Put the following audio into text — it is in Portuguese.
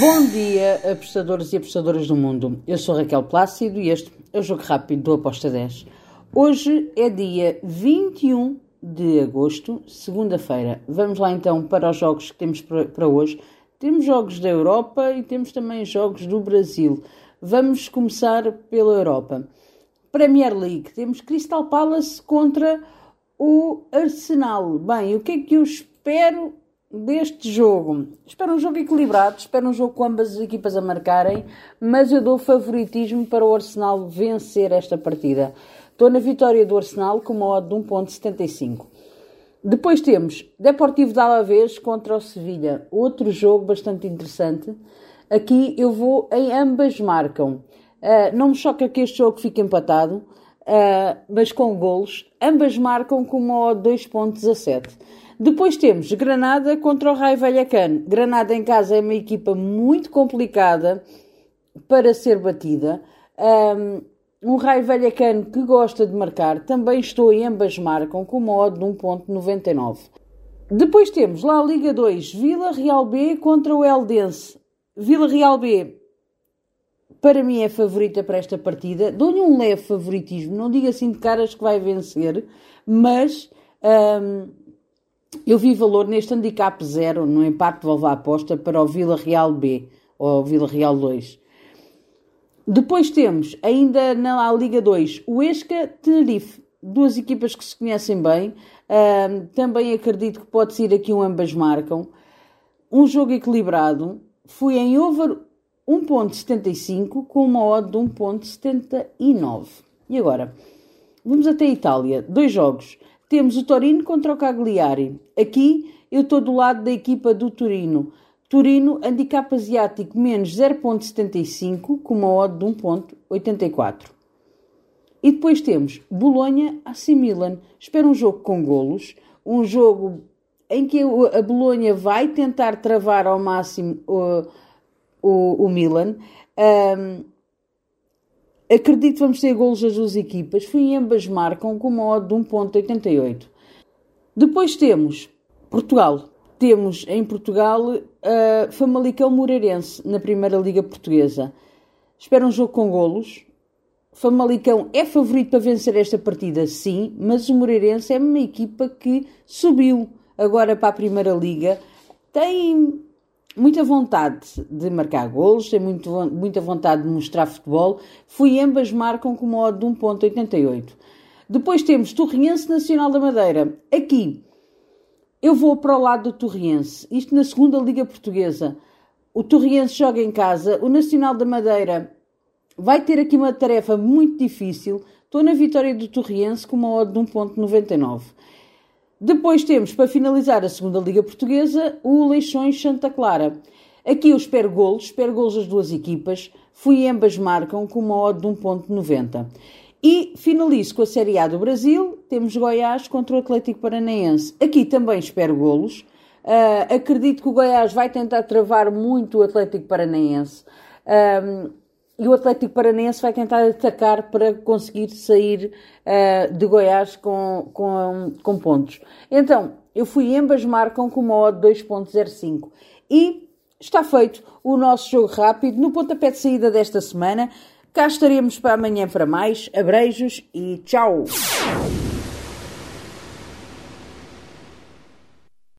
Bom dia, apostadores e apostadoras do mundo. Eu sou Raquel Plácido e este é o Jogo Rápido do Aposta 10. Hoje é dia 21 de agosto, segunda-feira. Vamos lá então para os jogos que temos para hoje. Temos jogos da Europa e temos também jogos do Brasil. Vamos começar pela Europa. Premier League, temos Crystal Palace contra o Arsenal. Bem, o que é que eu espero deste jogo. Espero um jogo equilibrado, espero um jogo com ambas as equipas a marcarem, mas eu dou favoritismo para o Arsenal vencer esta partida. Estou na vitória do Arsenal com uma odd de 1.75. Depois temos Deportivo de Alavés contra o Sevilha, outro jogo bastante interessante. Aqui eu vou em ambas marcam. Uh, não me choca que este jogo fique empatado, uh, mas com golos. Ambas marcam com uma odd 2.17. Depois temos Granada contra o Raio Vallecano. Granada em casa é uma equipa muito complicada para ser batida. Um, um Raio Vallecano que gosta de marcar. Também estou em ambas marcam com uma odd de 1.99. Depois temos lá a Liga 2, Vila Real B contra o Eldense. Vila Real B, para mim é favorita para esta partida. Dou-lhe um leve favoritismo, não digo assim de caras que vai vencer, mas um, eu vi valor neste handicap zero no empate de Volva aposta para o Vila Real B ou Vila Real 2. Depois temos, ainda na Liga 2, o Esca Tenerife. Duas equipas que se conhecem bem. Uh, também acredito que pode ser aqui um ambas marcam. Um jogo equilibrado. Fui em over 1.75 com uma odd de 1.79. E agora? Vamos até a Itália. Dois jogos. Temos o Torino contra o Cagliari. Aqui eu estou do lado da equipa do Torino. Torino, handicap asiático menos 0.75 com uma odd de 1.84. E depois temos Bolonha AC Milan. Espero um jogo com golos, um jogo em que a Bolonha vai tentar travar ao máximo o, o, o Milan. Um, Acredito que vamos ter golos das duas equipas. Fui ambas marcam com uma odd de 1.88. Depois temos Portugal. Temos em Portugal uh, Famalicão Moreirense na Primeira Liga Portuguesa. Espero um jogo com golos. Famalicão é favorito para vencer esta partida, sim, mas o Moreirense é uma equipa que subiu agora para a Primeira Liga. Tem muita vontade de marcar golos, tem muito, muita vontade de mostrar futebol. Fui ambas marcam com modo de 1.88. Depois temos Torriense Nacional da Madeira. Aqui eu vou para o lado do Torriense. Isto na segunda Liga Portuguesa. O Torriense joga em casa. O Nacional da Madeira vai ter aqui uma tarefa muito difícil. Estou na vitória do Torriense com uma odd de 1.99. Depois temos, para finalizar a segunda Liga Portuguesa, o Leixões Santa Clara. Aqui eu espero golos, espero golos das duas equipas. Fui ambas marcam com uma odd de 1.90. E finalizo com a Série A do Brasil. Temos Goiás contra o Atlético Paranaense. Aqui também espero golos. Uh, acredito que o Goiás vai tentar travar muito o Atlético Paranaense. E o Atlético Paranense vai tentar atacar para conseguir sair uh, de Goiás com, com, com pontos. Então, eu fui ambas marcam com uma odd 2.05 e está feito o nosso jogo rápido no pontapé de saída desta semana. Cá estaremos para amanhã para mais. Abreijos e tchau!